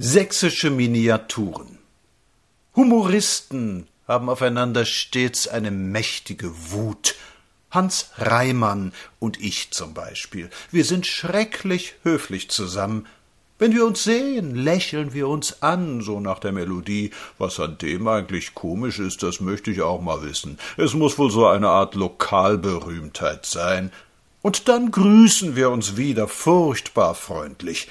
Sächsische Miniaturen. Humoristen haben aufeinander stets eine mächtige Wut. Hans Reimann und ich zum Beispiel. Wir sind schrecklich höflich zusammen. Wenn wir uns sehen, lächeln wir uns an, so nach der Melodie. Was an dem eigentlich komisch ist, das möchte ich auch mal wissen. Es muss wohl so eine Art Lokalberühmtheit sein. Und dann grüßen wir uns wieder furchtbar freundlich.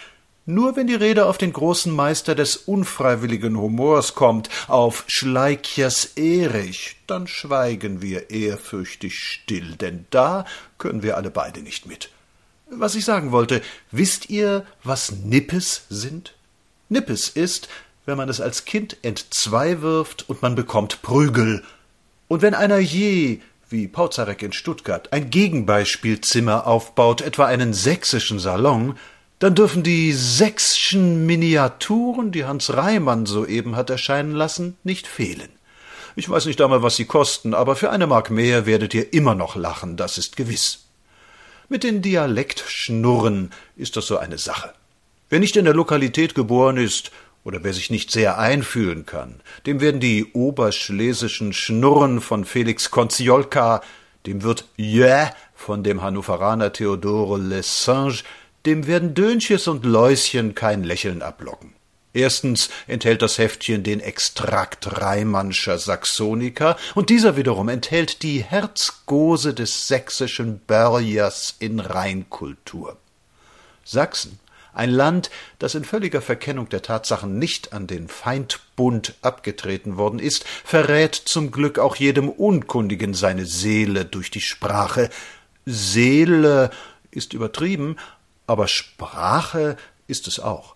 Nur wenn die Rede auf den großen Meister des unfreiwilligen Humors kommt, auf Schleichers Erich, dann schweigen wir ehrfürchtig still, denn da können wir alle beide nicht mit. Was ich sagen wollte, wisst ihr, was Nippes sind? Nippes ist, wenn man es als Kind entzwei wirft und man bekommt Prügel. Und wenn einer je, wie Pauzarek in Stuttgart, ein Gegenbeispielzimmer aufbaut, etwa einen sächsischen Salon, dann dürfen die sächschen Miniaturen, die Hans Reimann soeben hat erscheinen lassen, nicht fehlen. Ich weiß nicht einmal, was sie kosten, aber für eine Mark mehr werdet ihr immer noch lachen, das ist gewiss. Mit den Dialektschnurren ist das so eine Sache. Wer nicht in der Lokalität geboren ist oder wer sich nicht sehr einfühlen kann, dem werden die oberschlesischen Schnurren von Felix Konziolka, dem wird Jä von dem Hannoveraner Theodore Lessange dem werden Dönches und Läuschen kein Lächeln ablocken. Erstens enthält das Heftchen den Extrakt Reimannscher Saxonica und dieser wiederum enthält die Herzgose des sächsischen Börjers in Rheinkultur. Sachsen, ein Land, das in völliger Verkennung der Tatsachen nicht an den Feindbund abgetreten worden ist, verrät zum Glück auch jedem Unkundigen seine Seele durch die Sprache. Seele ist übertrieben, aber Sprache ist es auch.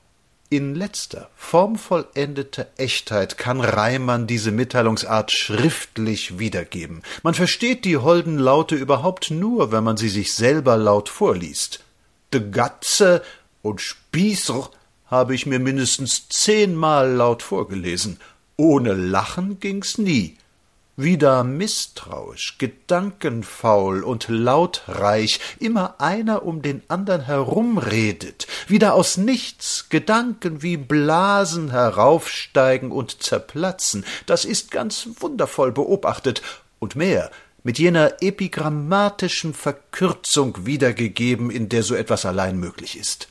In letzter, formvollendeter Echtheit kann Reimann diese Mitteilungsart schriftlich wiedergeben. Man versteht die holden Laute überhaupt nur, wenn man sie sich selber laut vorliest. De Gatze und Spießer habe ich mir mindestens zehnmal laut vorgelesen. Ohne Lachen ging's nie wieder misstrauisch, gedankenfaul und lautreich, immer einer um den andern herumredet, wieder aus nichts Gedanken wie Blasen heraufsteigen und zerplatzen, das ist ganz wundervoll beobachtet, und mehr, mit jener epigrammatischen Verkürzung wiedergegeben, in der so etwas allein möglich ist.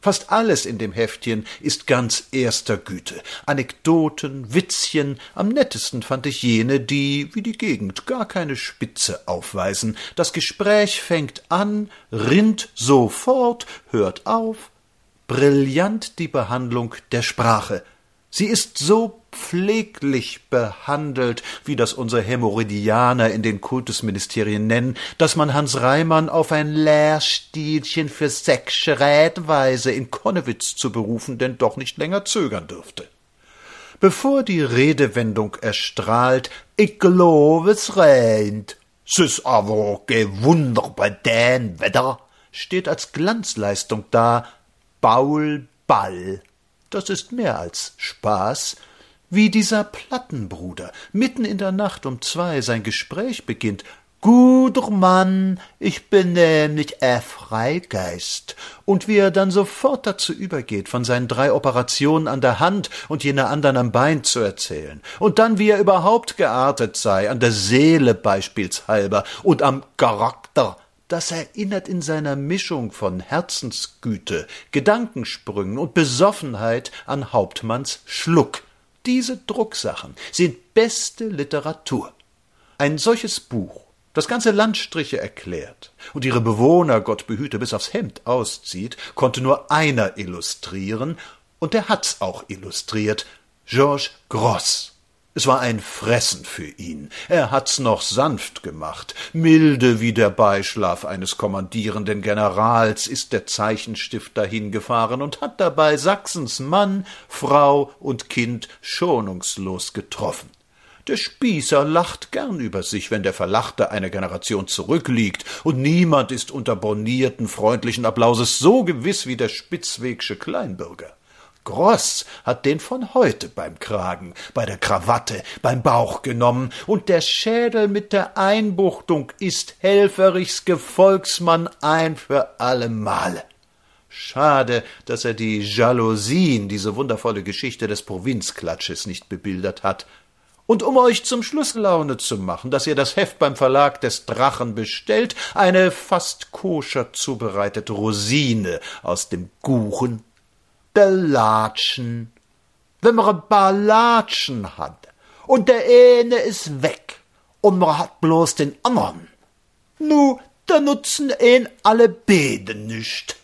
Fast alles in dem Heftchen ist ganz erster Güte. Anekdoten, Witzchen, am nettesten fand ich jene, die, wie die Gegend, gar keine Spitze aufweisen. Das Gespräch fängt an, rinnt sofort, hört auf. Brillant die Behandlung der Sprache. Sie ist so pfleglich behandelt, wie das unsere Hämorrhoidianer in den Kultusministerien nennen, dass man Hans Reimann auf ein Lehrstielchen für sächsche Rätweise in Konnewitz zu berufen denn doch nicht länger zögern dürfte. Bevor die Redewendung erstrahlt, ich glaube es regnet, s aber gewunder bei den Wetter, steht als Glanzleistung da, Baul Ball das ist mehr als Spaß, wie dieser Plattenbruder mitten in der Nacht um zwei sein Gespräch beginnt. Guter Mann, ich bin nämlich ein Freigeist. Und wie er dann sofort dazu übergeht, von seinen drei Operationen an der Hand und jener andern am Bein zu erzählen. Und dann, wie er überhaupt geartet sei, an der Seele beispielshalber und am Charakter das erinnert in seiner Mischung von Herzensgüte, Gedankensprüngen und Besoffenheit an Hauptmanns Schluck. Diese Drucksachen sind beste Literatur. Ein solches Buch, das ganze Landstriche erklärt und ihre Bewohner, Gott behüte, bis aufs Hemd auszieht, konnte nur einer illustrieren, und der hat's auch illustriert, Georges Gross. Es war ein Fressen für ihn. Er hat's noch sanft gemacht. Milde wie der Beischlaf eines kommandierenden Generals ist der Zeichenstift dahingefahren und hat dabei Sachsens Mann, Frau und Kind schonungslos getroffen. Der Spießer lacht gern über sich, wenn der Verlachte einer Generation zurückliegt, und niemand ist unter bornierten, freundlichen Applauses so gewiss wie der spitzwegsche Kleinbürger. Gross hat den von heute beim Kragen, bei der Krawatte, beim Bauch genommen, und der Schädel mit der Einbuchtung ist helferichs Gefolgsmann ein für alle Male. Schade, dass er die Jalousien, diese wundervolle Geschichte des Provinzklatsches, nicht bebildert hat. Und um euch zum Schluss Laune zu machen, dass ihr das Heft beim Verlag des Drachen bestellt, eine fast koscher zubereitete Rosine aus dem Kuchen. Der Latschen. Wenn man ein paar Latschen hat und der eine ist weg und man hat bloß den andern, nu, da nutzen ihn alle Beden nicht.